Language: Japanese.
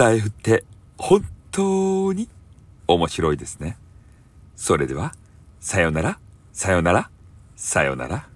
タイフって本当に面白いですね。それでは、さよなら、さよなら、さよなら。